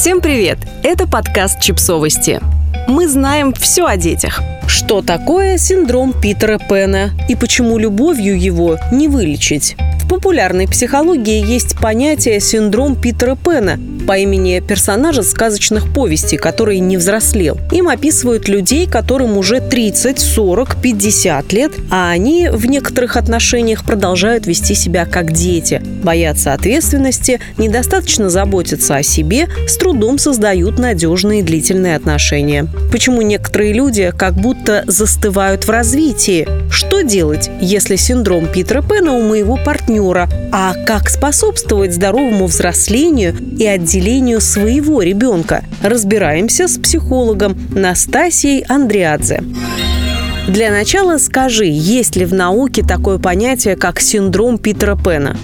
Всем привет! Это подкаст «Чипсовости». Мы знаем все о детях. Что такое синдром Питера Пэна и почему любовью его не вылечить? В популярной психологии есть понятие синдром Питера Пэна, по имени персонажа сказочных повестей, который не взрослел. Им описывают людей, которым уже 30, 40, 50 лет, а они в некоторых отношениях продолжают вести себя как дети, боятся ответственности, недостаточно заботятся о себе, с трудом создают надежные длительные отношения. Почему некоторые люди как будто застывают в развитии? Что делать, если синдром Питера Пэна у моего партнера? А как способствовать здоровому взрослению и отделению своего ребенка? Разбираемся с психологом Настасией Андриадзе. Для начала скажи, есть ли в науке такое понятие, как синдром Питера Пэна?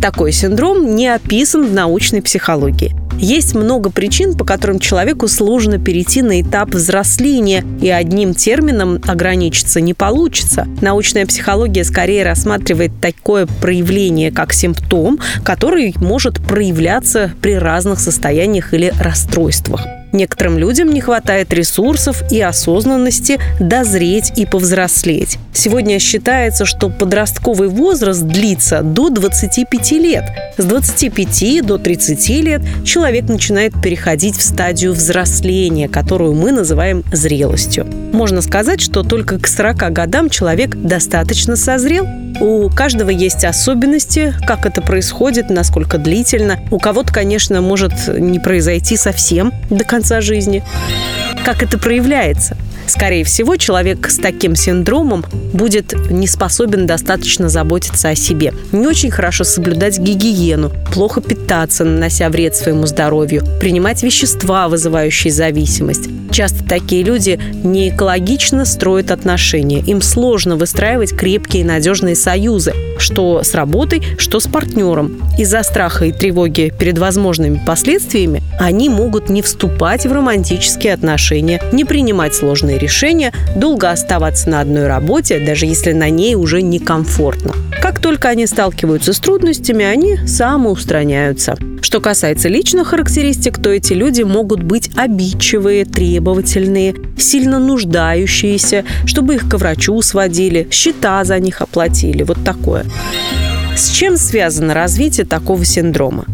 Такой синдром не описан в научной психологии. Есть много причин, по которым человеку сложно перейти на этап взросления, и одним термином ограничиться не получится. Научная психология скорее рассматривает такое проявление как симптом, который может проявляться при разных состояниях или расстройствах. Некоторым людям не хватает ресурсов и осознанности дозреть и повзрослеть. Сегодня считается, что подростковый возраст длится до 25 лет. С 25 до 30 лет человек начинает переходить в стадию взросления, которую мы называем зрелостью. Можно сказать, что только к 40 годам человек достаточно созрел, у каждого есть особенности, как это происходит, насколько длительно. У кого-то, конечно, может не произойти совсем до конца жизни. Как это проявляется? Скорее всего, человек с таким синдромом будет не способен достаточно заботиться о себе, не очень хорошо соблюдать гигиену, плохо питаться, нанося вред своему здоровью, принимать вещества, вызывающие зависимость. Часто такие люди не экологично строят отношения. Им сложно выстраивать крепкие и надежные союзы, что с работой, что с партнером. Из-за страха и тревоги перед возможными последствиями они могут не вступать в романтические отношения, не принимать сложные решения, долго оставаться на одной работе, даже если на ней уже некомфортно. Как только они сталкиваются с трудностями, они самоустраняются. Что касается личных характеристик, то эти люди могут быть обидчивые, требовательные, сильно нуждающиеся, чтобы их к врачу сводили, счета за них оплатили. Вот такое. С чем связано развитие такого синдрома?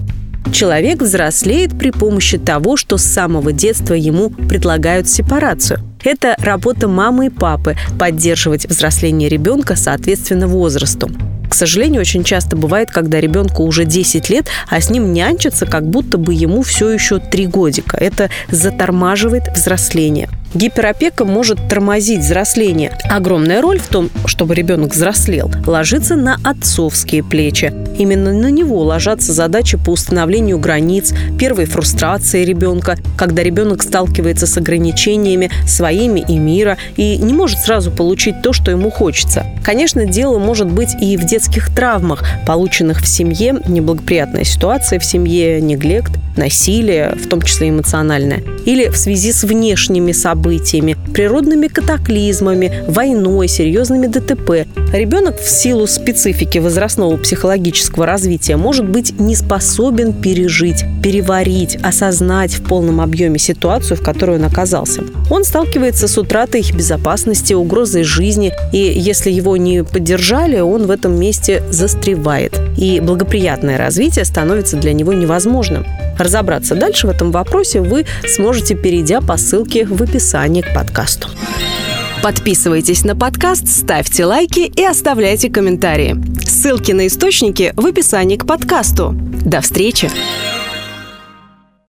Человек взрослеет при помощи того, что с самого детства ему предлагают сепарацию. Это работа мамы и папы – поддерживать взросление ребенка соответственно возрасту. К сожалению, очень часто бывает, когда ребенку уже 10 лет, а с ним нянчатся, как будто бы ему все еще 3 годика. Это затормаживает взросление. Гиперопека может тормозить взросление. Огромная роль в том, чтобы ребенок взрослел, ложится на отцовские плечи. Именно на него ложатся задачи по установлению границ, первой фрустрации ребенка, когда ребенок сталкивается с ограничениями своими и мира и не может сразу получить то, что ему хочется. Конечно, дело может быть и в детских травмах, полученных в семье, неблагоприятная ситуация в семье, неглект, насилие, в том числе эмоциональное, или в связи с внешними событиями, природными катаклизмами, войной, серьезными ДТП. Ребенок в силу специфики возрастного психологического развития может быть не способен пережить, переварить, осознать в полном объеме ситуацию, в которой он оказался. Он сталкивается с утратой их безопасности, угрозой жизни, и если его не поддержали, он в этом месте застревает. И благоприятное развитие становится для него невозможным. Разобраться дальше в этом вопросе вы сможете, перейдя по ссылке в описании к подкасту. Подписывайтесь на подкаст, ставьте лайки и оставляйте комментарии. Ссылки на источники в описании к подкасту. До встречи!